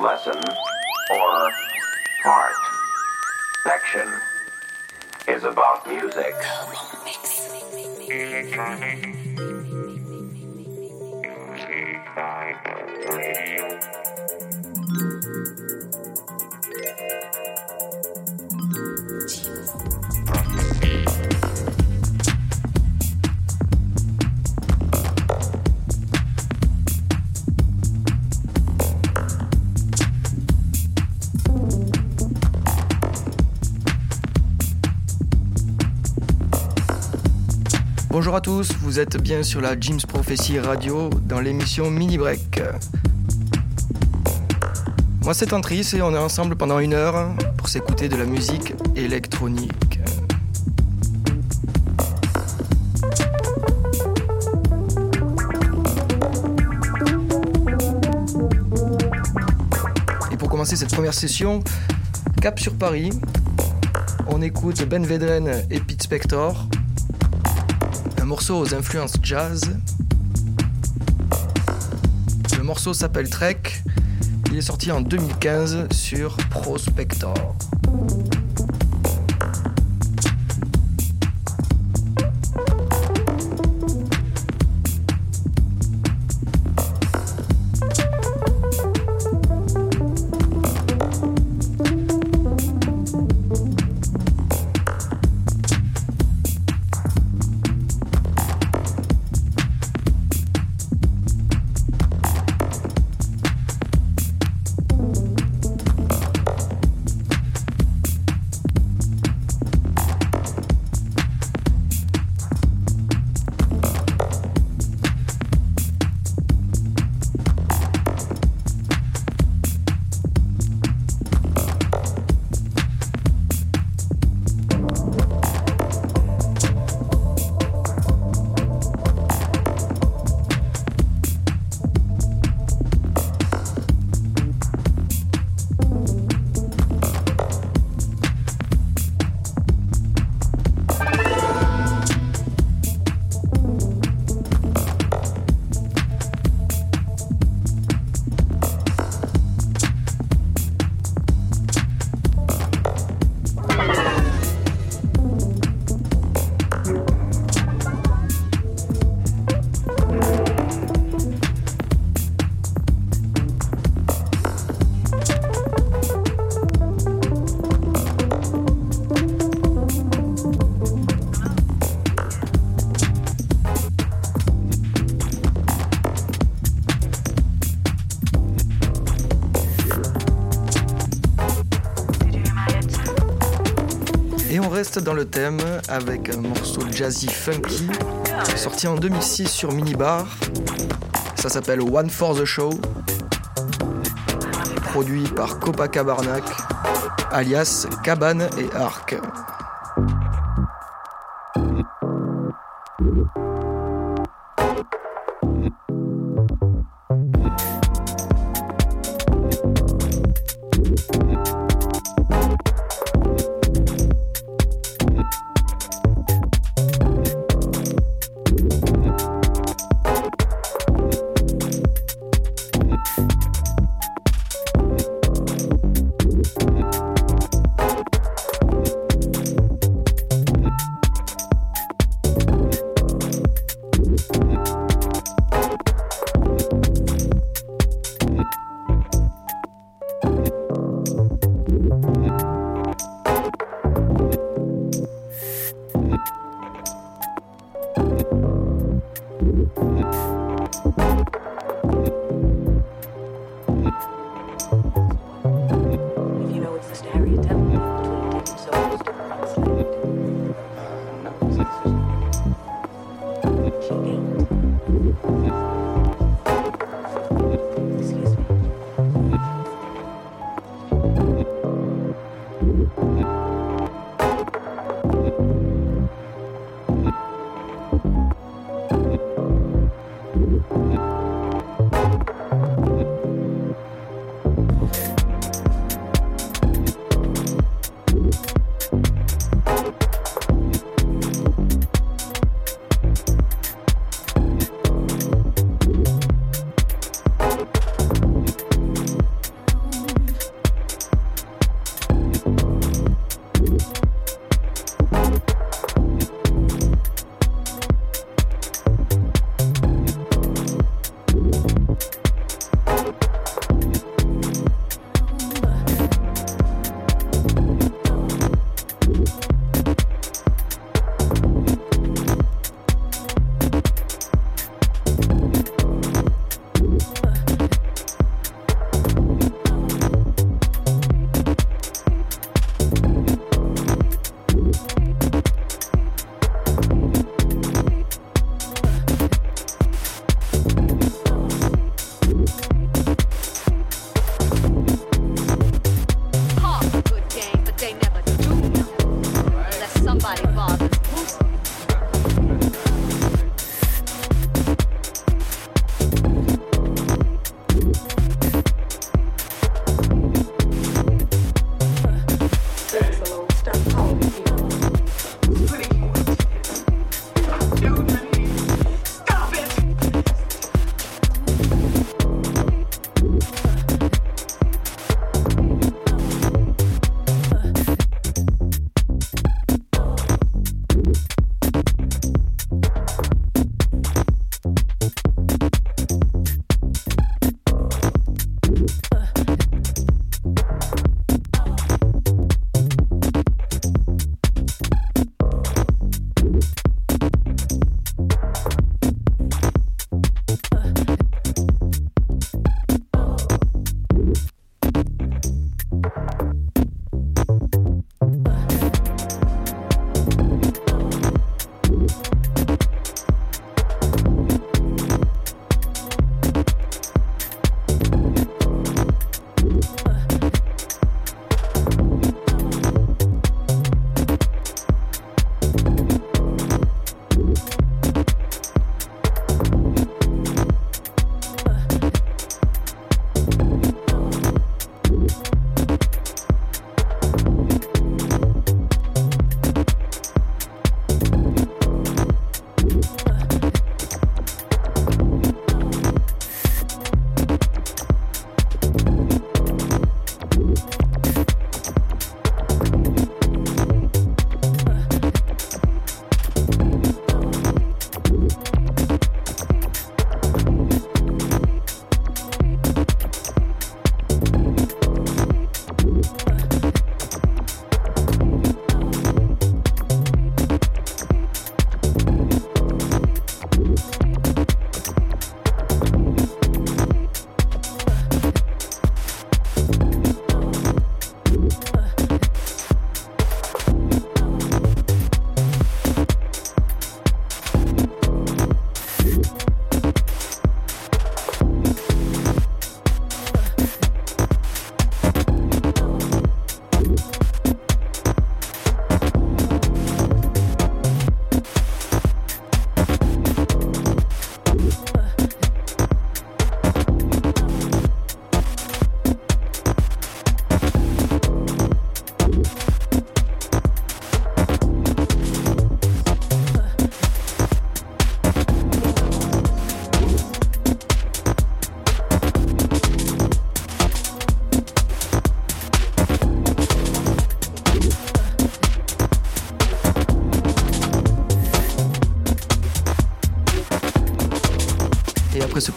lesson or part section is about music. Bonjour à tous, vous êtes bien sur la James Prophecy Radio dans l'émission Mini Break. Moi c'est Antris et on est ensemble pendant une heure pour s'écouter de la musique électronique. Et pour commencer cette première session, cap sur Paris, on écoute Ben Vedren et Pete Spector morceau aux influences jazz. Le morceau s'appelle Trek. Il est sorti en 2015 sur Prospector. Dans le thème avec un morceau jazzy funky sorti en 2006 sur Minibar. Ça s'appelle One for the Show, produit par Copacabana, alias Cabane et Arc.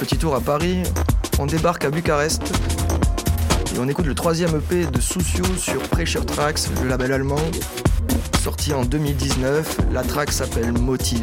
Petit tour à Paris, on débarque à Bucarest et on écoute le troisième EP de Soucio sur Pressure Tracks, le label allemand, sorti en 2019. La track s'appelle Motive.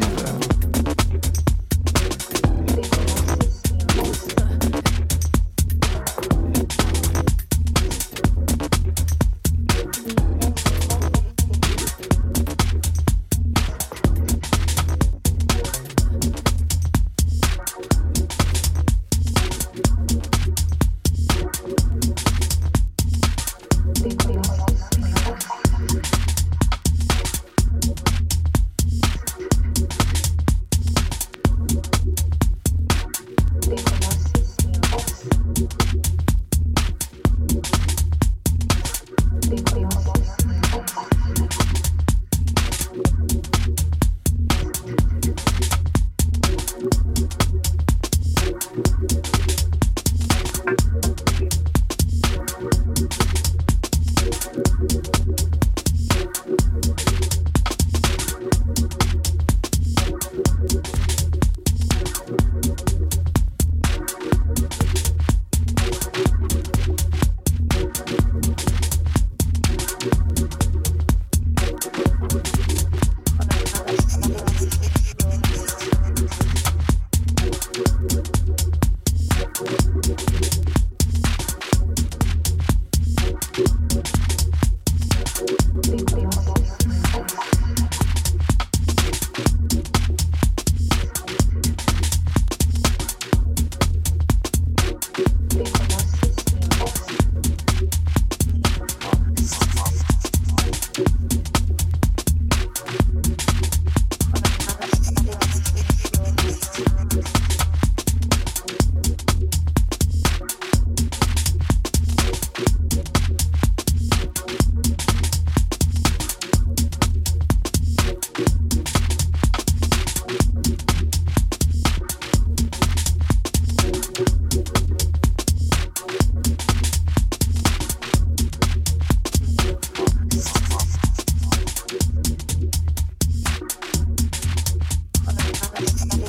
Thank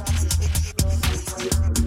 you.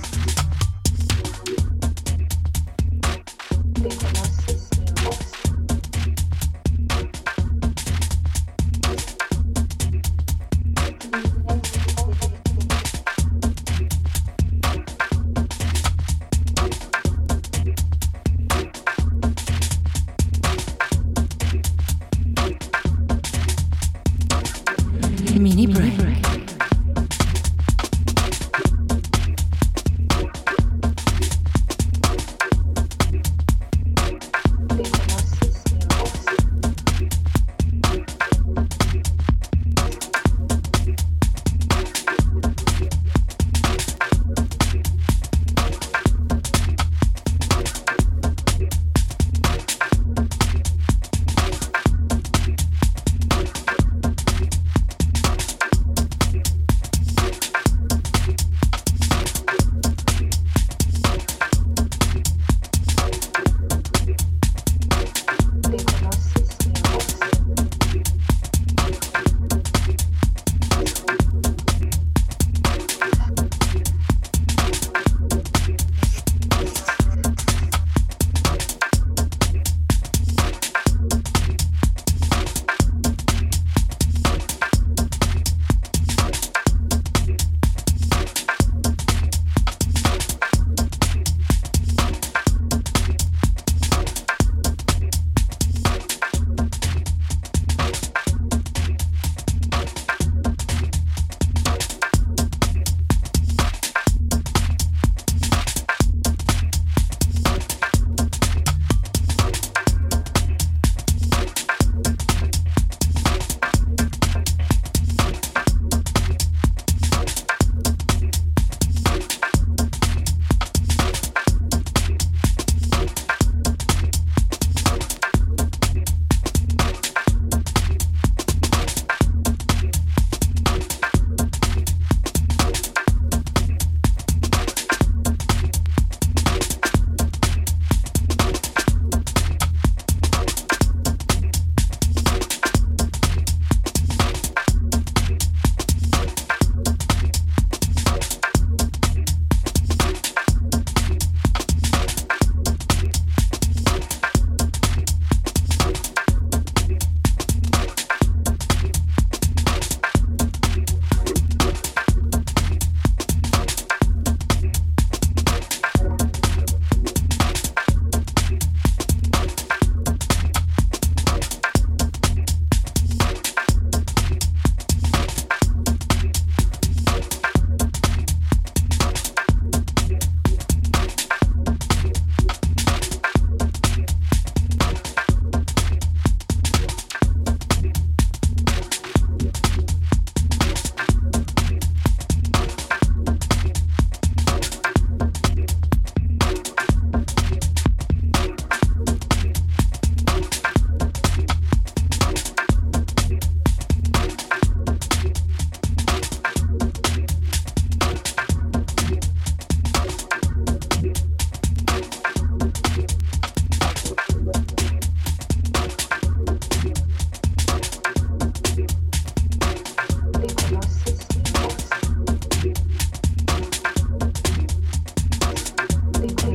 Thank you.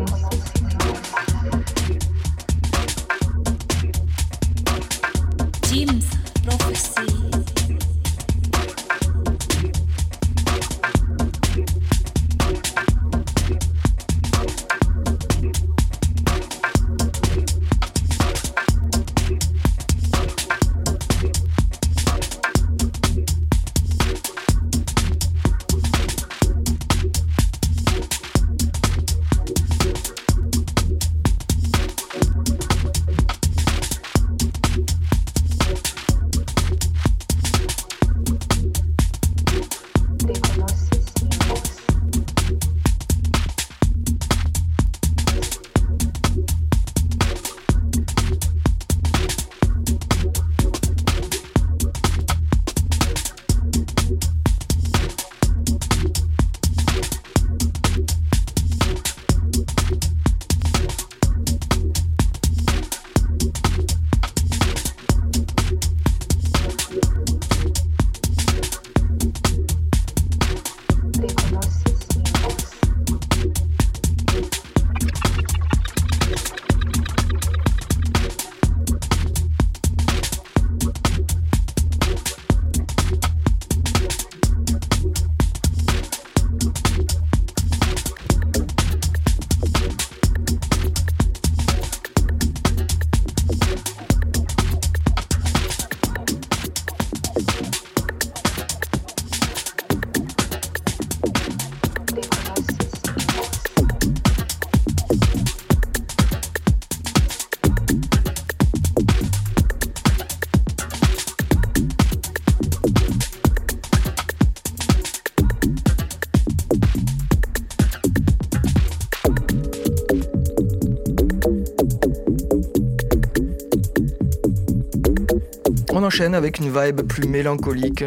Enchaîne avec une vibe plus mélancolique.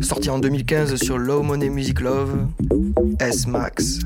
Sorti en 2015 sur Low Money Music Love, S-Max.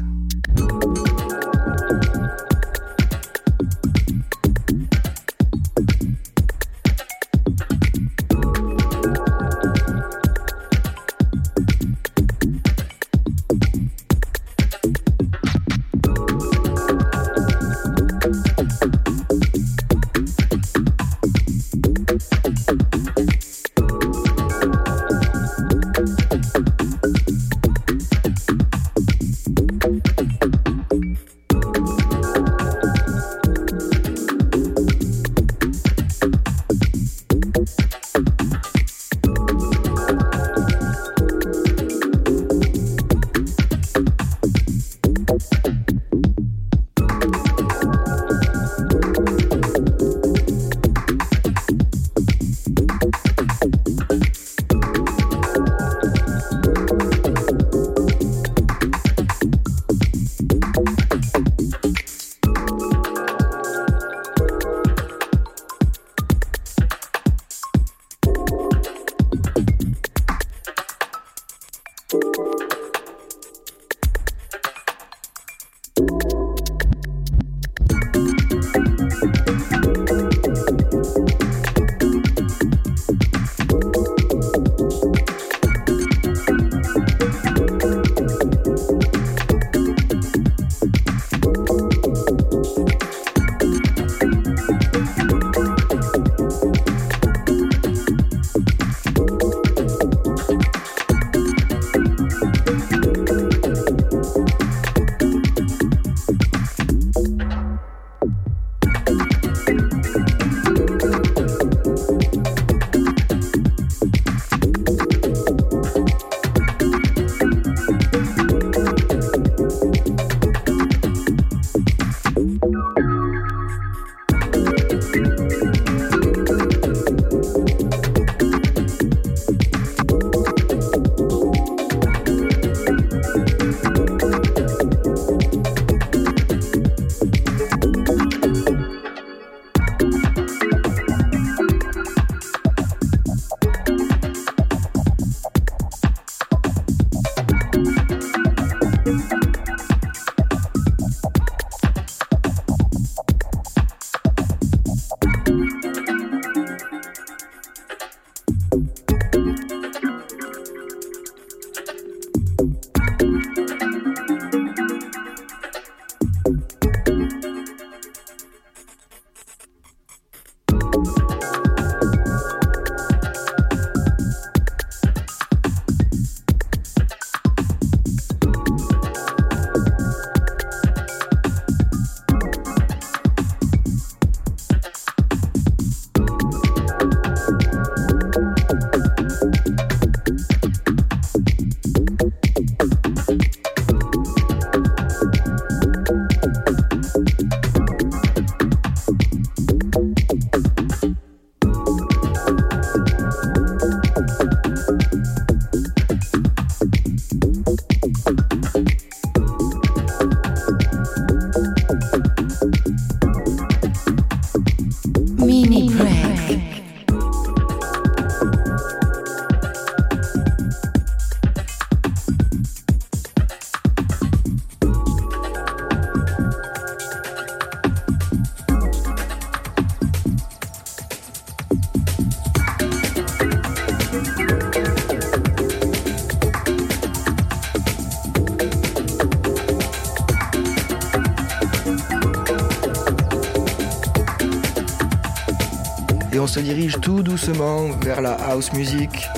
Se dirige tout doucement vers la house music.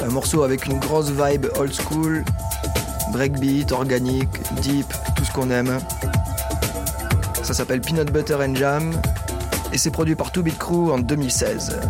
Un morceau avec une grosse vibe old school, breakbeat, organique, deep, tout ce qu'on aime. Ça s'appelle Peanut Butter and Jam et c'est produit par Two Beat Crew en 2016.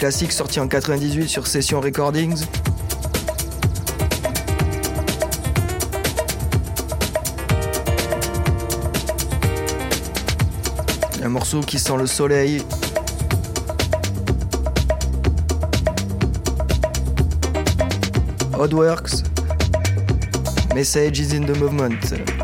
Classique sorti en 98 sur Session Recordings. Un morceau qui sent le soleil. Oddworks. Message is in the movement.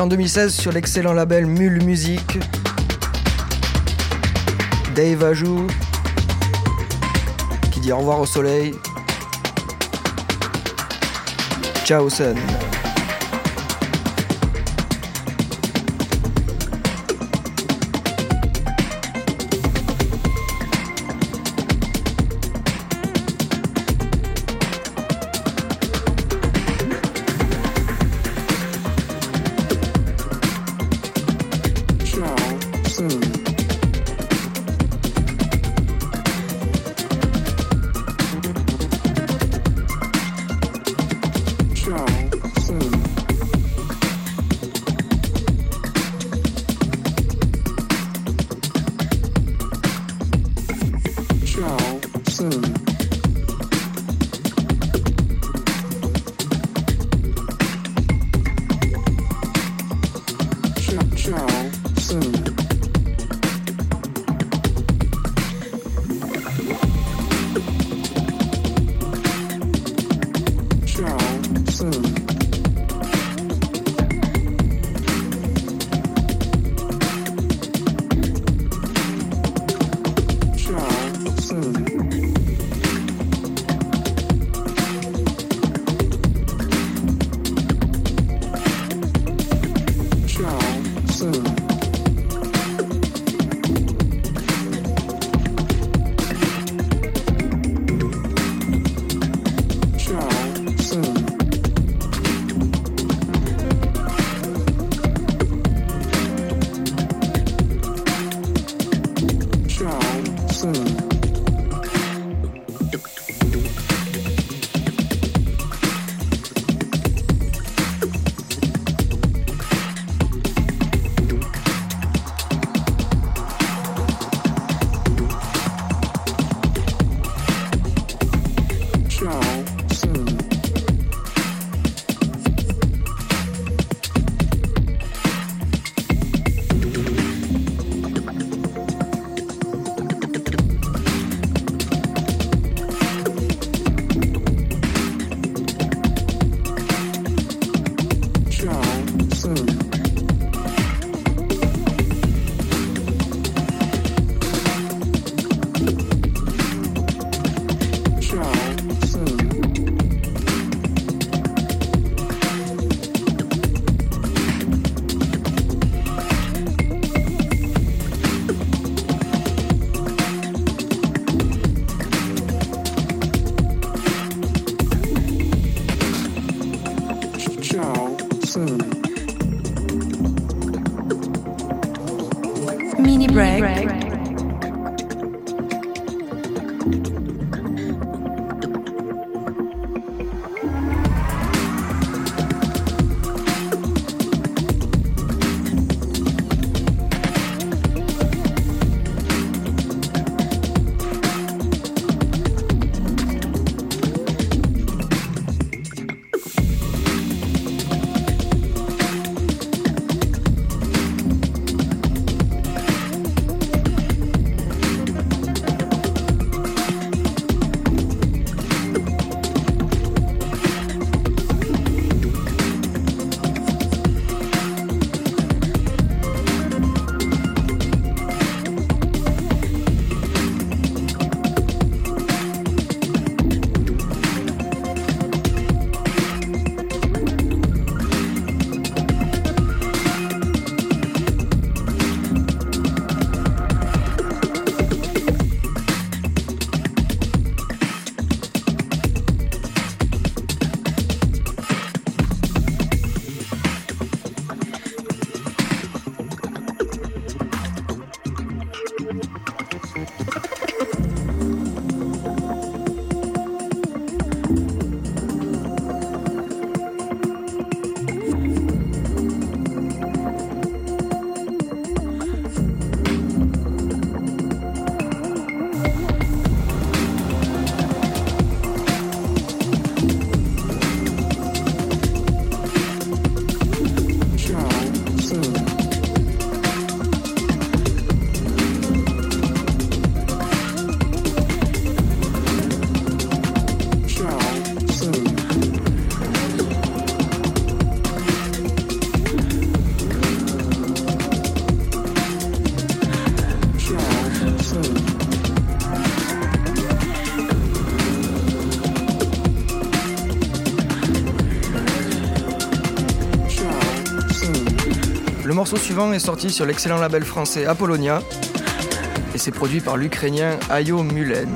En 2016 sur l'excellent label Mule Music. Dave Ajou, qui dit au revoir au soleil. Ciao Sun. Morceau suivant est sorti sur l'excellent label français Apollonia et c'est produit par l'Ukrainien Ayo Mulen.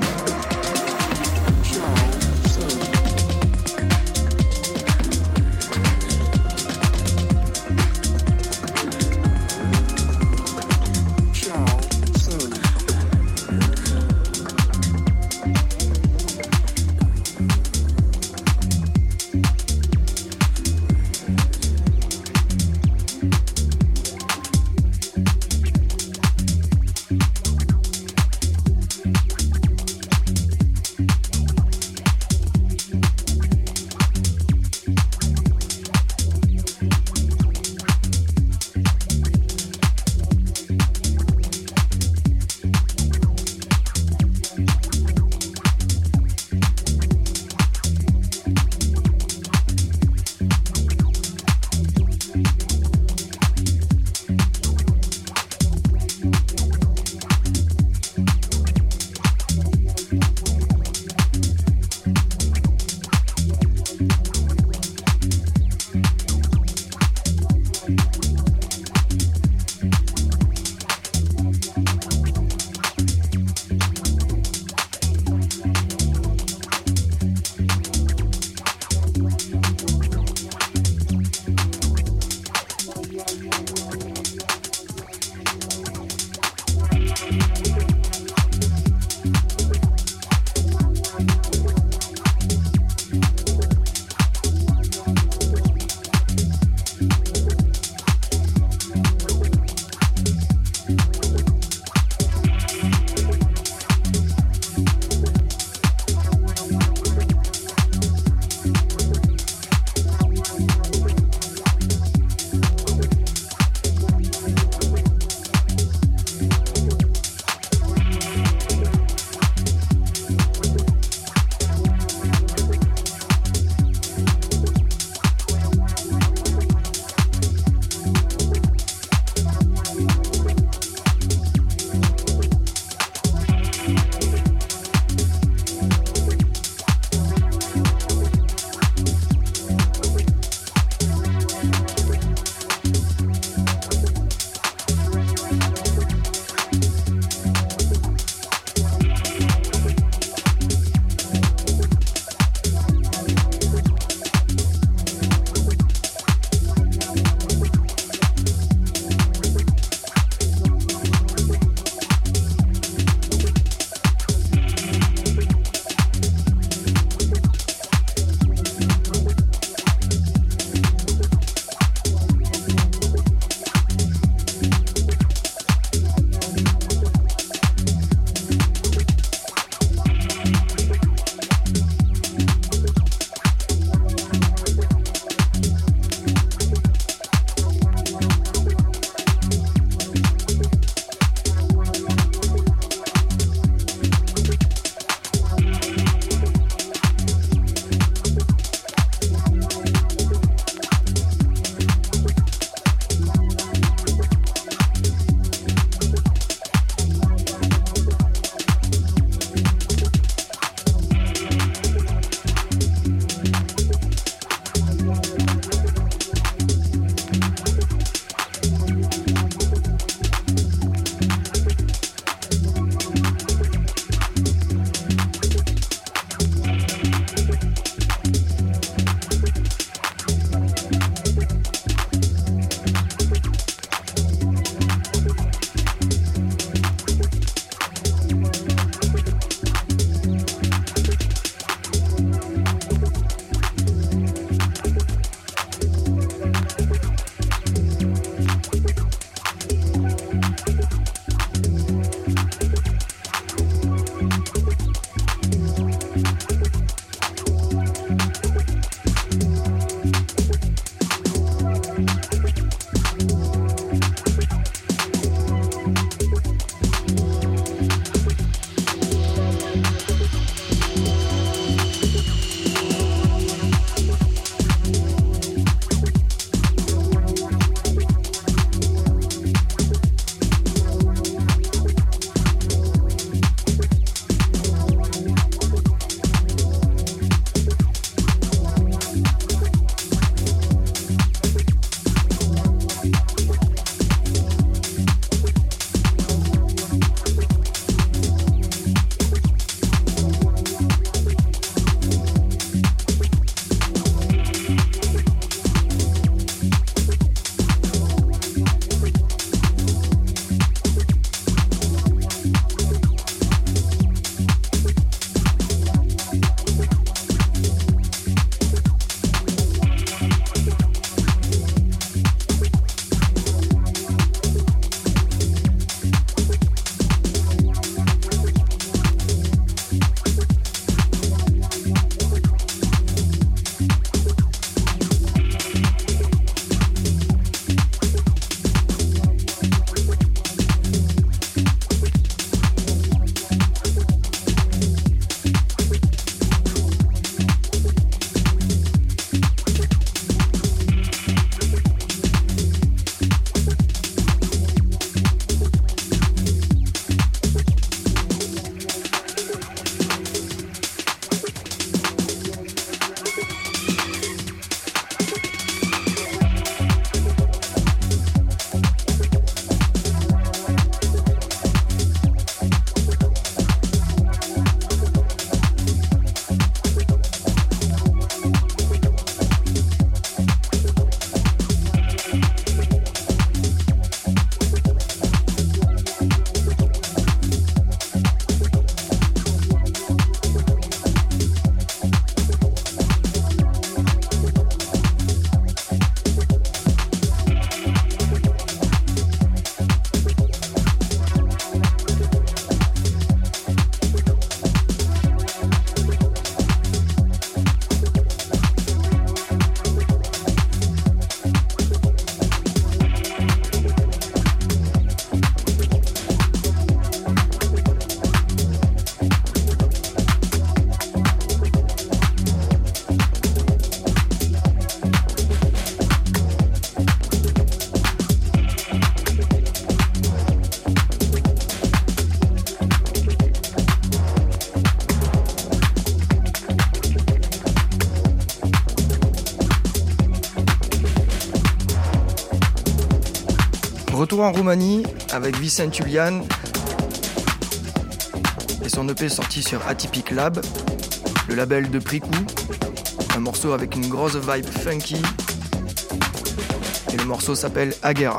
En Roumanie avec Vicent Julian et son EP sorti sur Atypic Lab, le label de Pricou, un morceau avec une grosse vibe funky. Et le morceau s'appelle Aguera.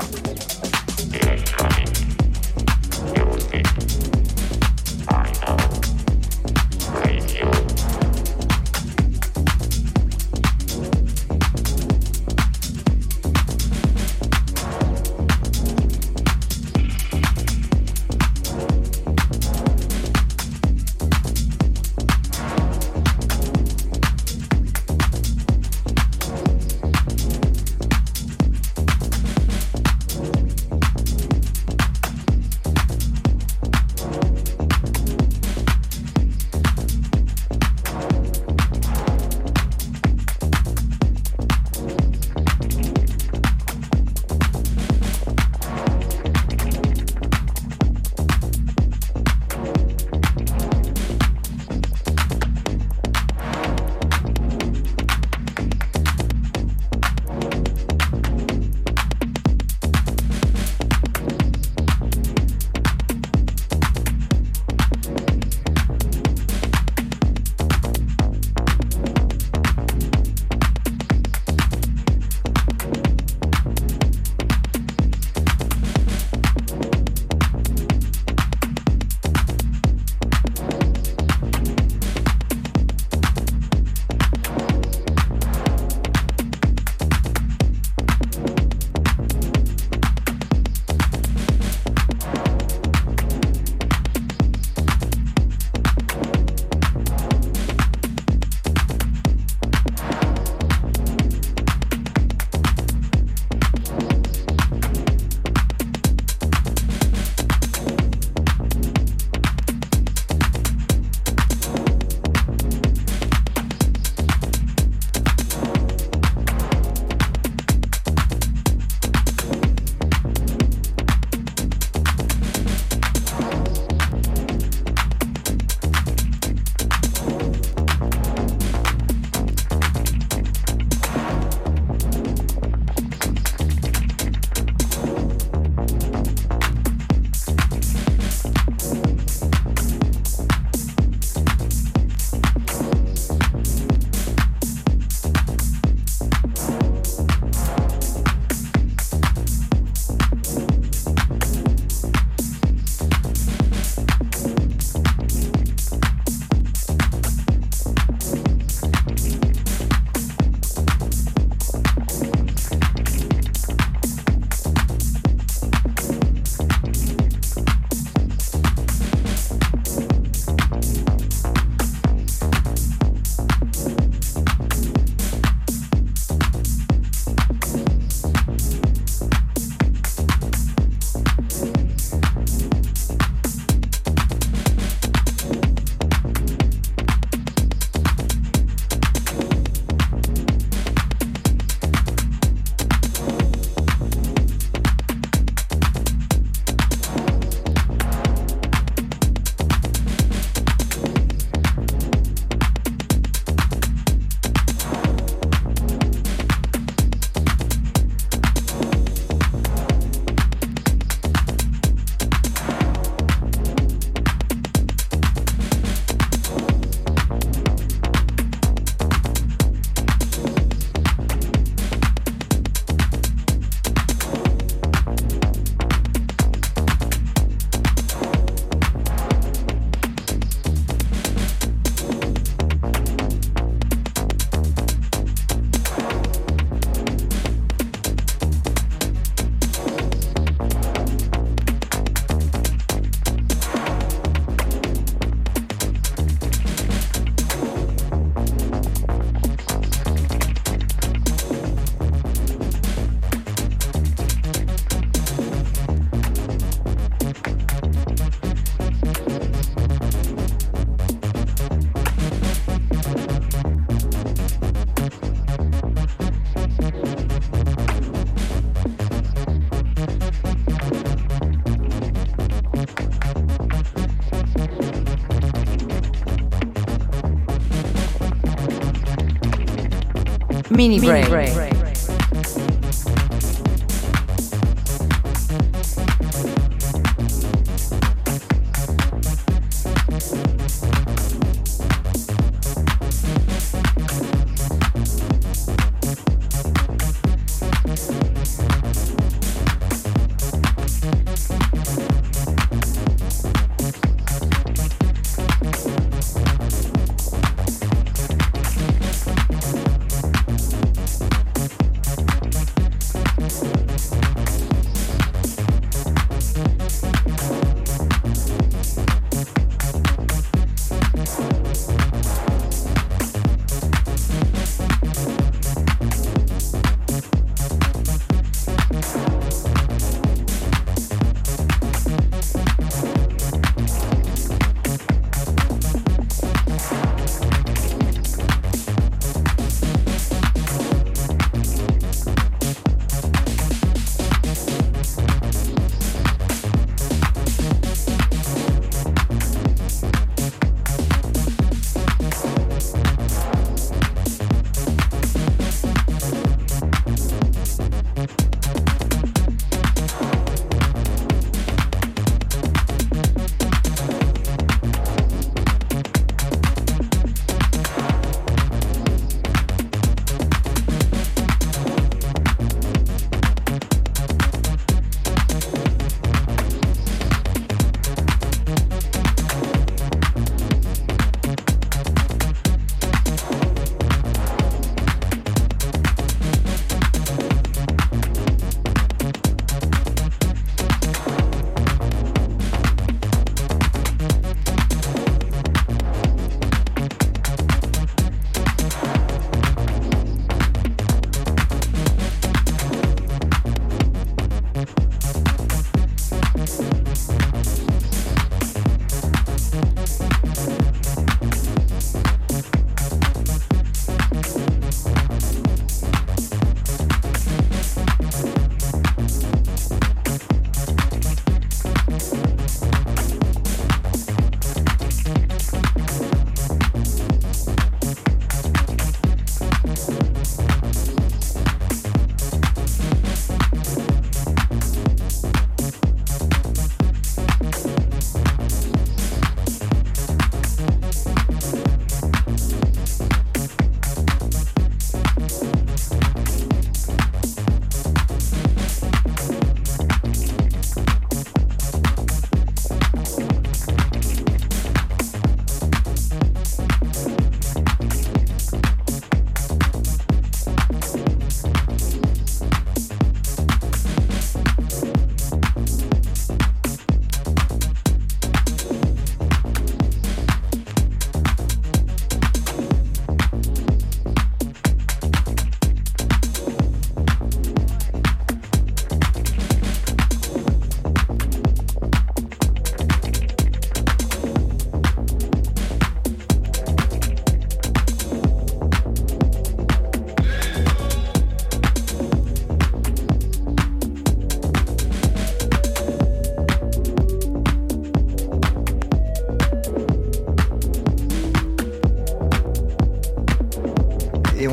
Mini break. Mini break.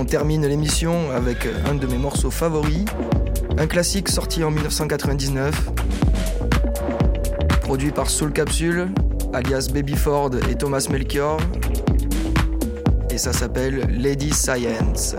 Termine l'émission avec un de mes morceaux favoris, un classique sorti en 1999, produit par Soul Capsule, alias Baby Ford et Thomas Melchior, et ça s'appelle Lady Science.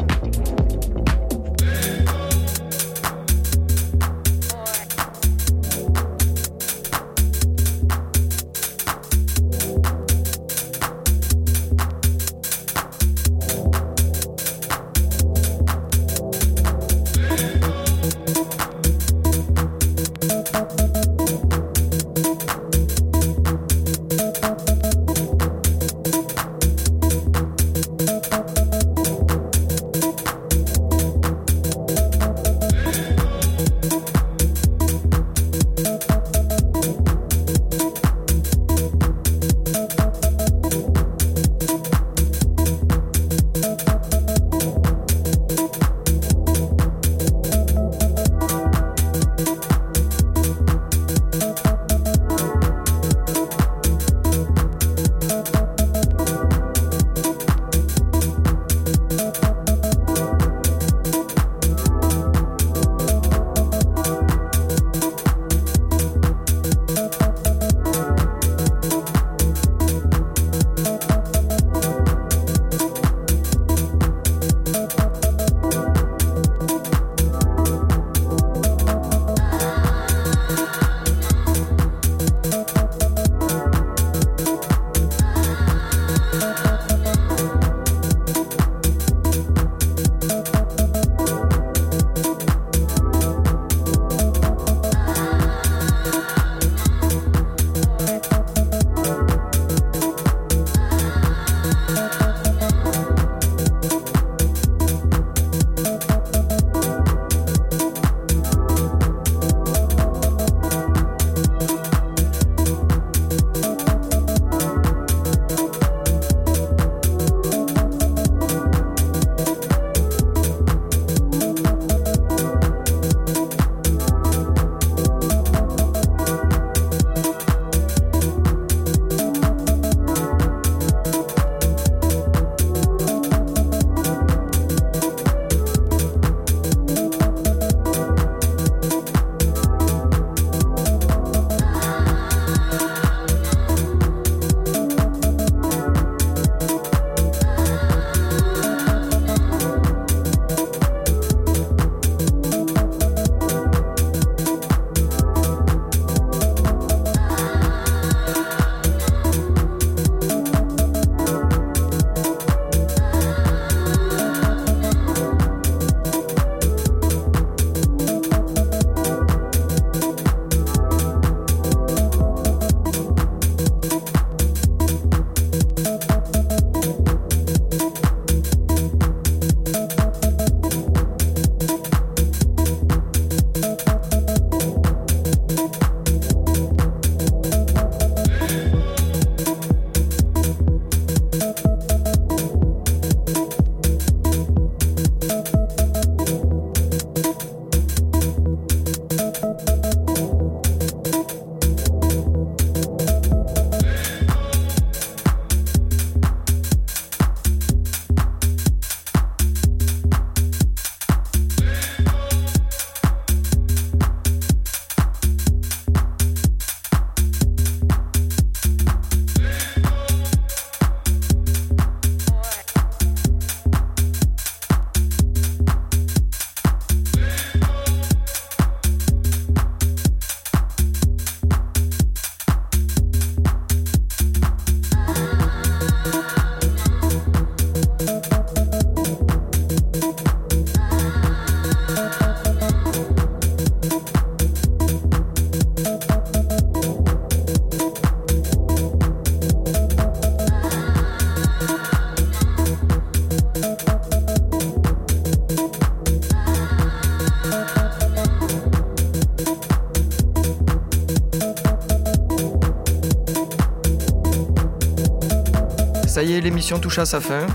L'émission touche à sa fin.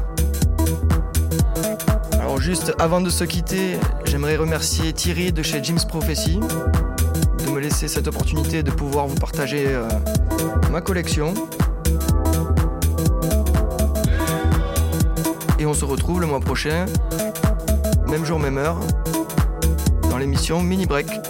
Alors juste avant de se quitter, j'aimerais remercier Thierry de chez Jim's Prophecy de me laisser cette opportunité de pouvoir vous partager euh, ma collection. Et on se retrouve le mois prochain, même jour, même heure, dans l'émission Mini Break.